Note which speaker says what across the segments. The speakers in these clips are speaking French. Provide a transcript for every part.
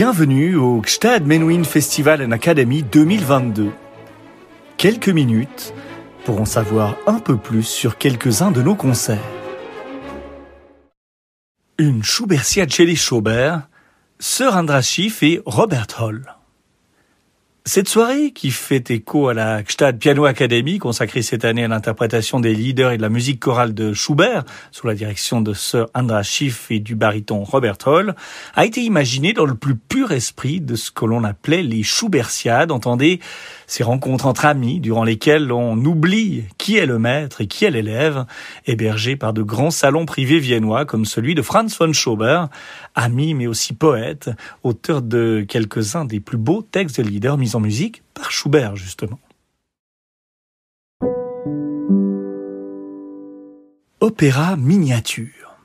Speaker 1: Bienvenue au Gstad Menuhin Festival and Academy 2022. Quelques minutes pour en savoir un peu plus sur quelques-uns de nos concerts. Une Schubertiade chez les Schaubert, Sir Andras Schiff et Robert Hall. Cette soirée, qui fait écho à la Gstad Piano Academy, consacrée cette année à l'interprétation des leaders et de la musique chorale de Schubert, sous la direction de Sir Andras Schiff et du baryton Robert Hall, a été imaginée dans le plus pur esprit de ce que l'on appelait les Schubertiades, entendez ces rencontres entre amis durant lesquelles on oublie qui est le maître et qui est l'élève, hébergés par de grands salons privés viennois comme celui de Franz von Schubert, ami mais aussi poète, auteur de quelques-uns des plus beaux textes de leaders mis en musique par Schubert justement. Opéra miniature.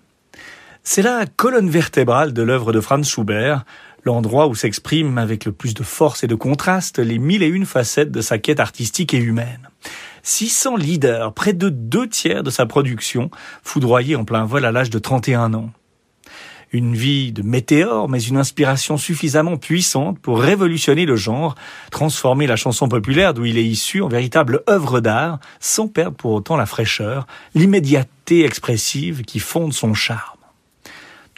Speaker 1: C'est la colonne vertébrale de l'œuvre de Franz Schubert, l'endroit où s'expriment avec le plus de force et de contraste les mille et une facettes de sa quête artistique et humaine. 600 leaders, près de deux tiers de sa production, foudroyés en plein vol à l'âge de 31 ans. Une vie de météore, mais une inspiration suffisamment puissante pour révolutionner le genre, transformer la chanson populaire d'où il est issu en véritable œuvre d'art, sans perdre pour autant la fraîcheur, l'immédiateté expressive qui fonde son charme.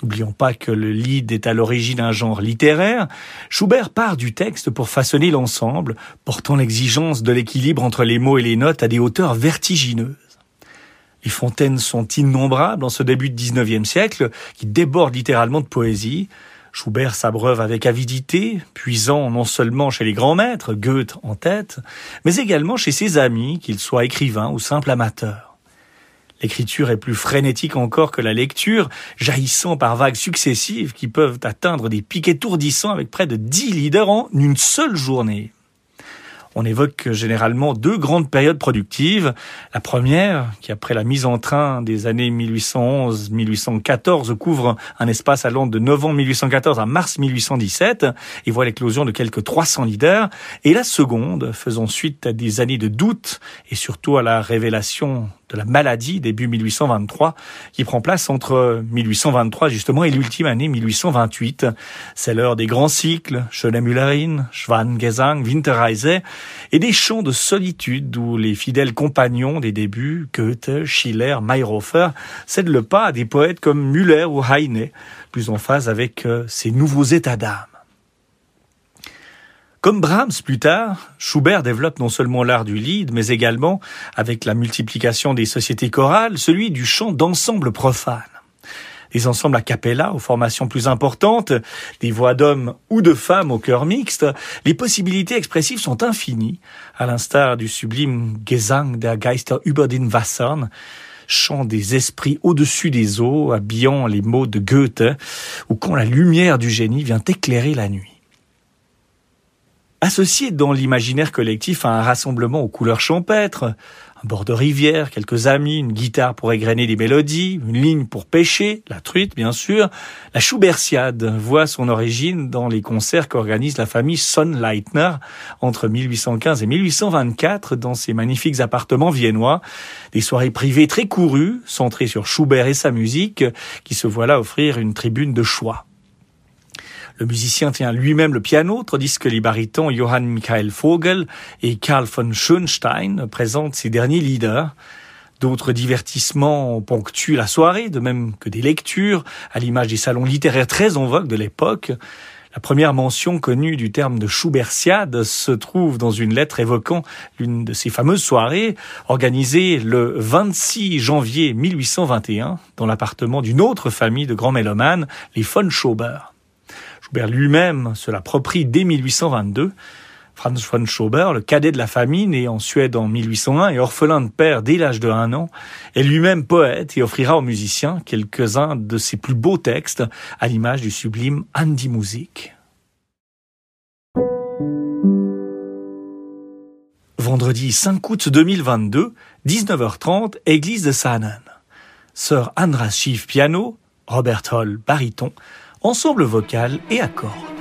Speaker 1: N'oublions pas que le lead est à l'origine un genre littéraire. Schubert part du texte pour façonner l'ensemble, portant l'exigence de l'équilibre entre les mots et les notes à des hauteurs vertigineuses. Les fontaines sont innombrables en ce début de XIXe siècle, qui débordent littéralement de poésie. Schubert s'abreuve avec avidité, puisant non seulement chez les grands maîtres, Goethe en tête, mais également chez ses amis, qu'ils soient écrivains ou simples amateurs. L'écriture est plus frénétique encore que la lecture, jaillissant par vagues successives qui peuvent atteindre des pics étourdissants avec près de dix leaders en une seule journée. On évoque généralement deux grandes périodes productives. La première, qui après la mise en train des années 1811-1814 couvre un espace allant de novembre 1814 à mars 1817 et voit l'éclosion de quelques 300 leaders. Et la seconde, faisant suite à des années de doute et surtout à la révélation de la maladie début 1823 qui prend place entre 1823 justement et l'ultime année 1828. C'est l'heure des grands cycles, Schöne-Müllerin, Schwangesang, Winterreise et des chants de solitude où les fidèles compagnons des débuts, Goethe, Schiller, Mayhofer, cèdent le pas à des poètes comme Müller ou Heine, plus en phase avec euh, ces nouveaux états d'âme. Comme Brahms plus tard, Schubert développe non seulement l'art du lead, mais également, avec la multiplication des sociétés chorales, celui du chant d'ensemble profane. Des ensembles a cappella aux formations plus importantes, des voix d'hommes ou de femmes au cœur mixte, les possibilités expressives sont infinies, à l'instar du sublime Gesang der Geister über den Wassern, chant des esprits au-dessus des eaux, habillant les mots de Goethe, ou quand la lumière du génie vient éclairer la nuit. Associé dans l'imaginaire collectif à un rassemblement aux couleurs champêtres, un bord de rivière, quelques amis, une guitare pour égrener des mélodies, une ligne pour pêcher, la truite bien sûr, la Schubertiade voit son origine dans les concerts qu'organise la famille Sonnleitner entre 1815 et 1824 dans ses magnifiques appartements viennois, des soirées privées très courues, centrées sur Schubert et sa musique, qui se voient là offrir une tribune de choix. Le musicien tient lui-même le piano, tandis que les barytons Johann Michael Vogel et Karl von Schönstein présentent ses derniers leaders. D'autres divertissements ponctuent la soirée, de même que des lectures, à l'image des salons littéraires très en vogue de l'époque. La première mention connue du terme de Schubertiade se trouve dans une lettre évoquant l'une de ces fameuses soirées organisées le 26 janvier 1821 dans l'appartement d'une autre famille de grands mélomanes, les von Schauber. Schubert lui-même se l'approprie dès 1822. Franz von Schauber, le cadet de la famille, né en Suède en 1801 et orphelin de père dès l'âge de un an, est lui-même poète et offrira aux musiciens quelques-uns de ses plus beaux textes, à l'image du sublime Andy Music. Vendredi 5 août 2022, 19h30, église de Saanen. Sir Andras Schiff piano, Robert Hall baryton, ensemble vocal et accord.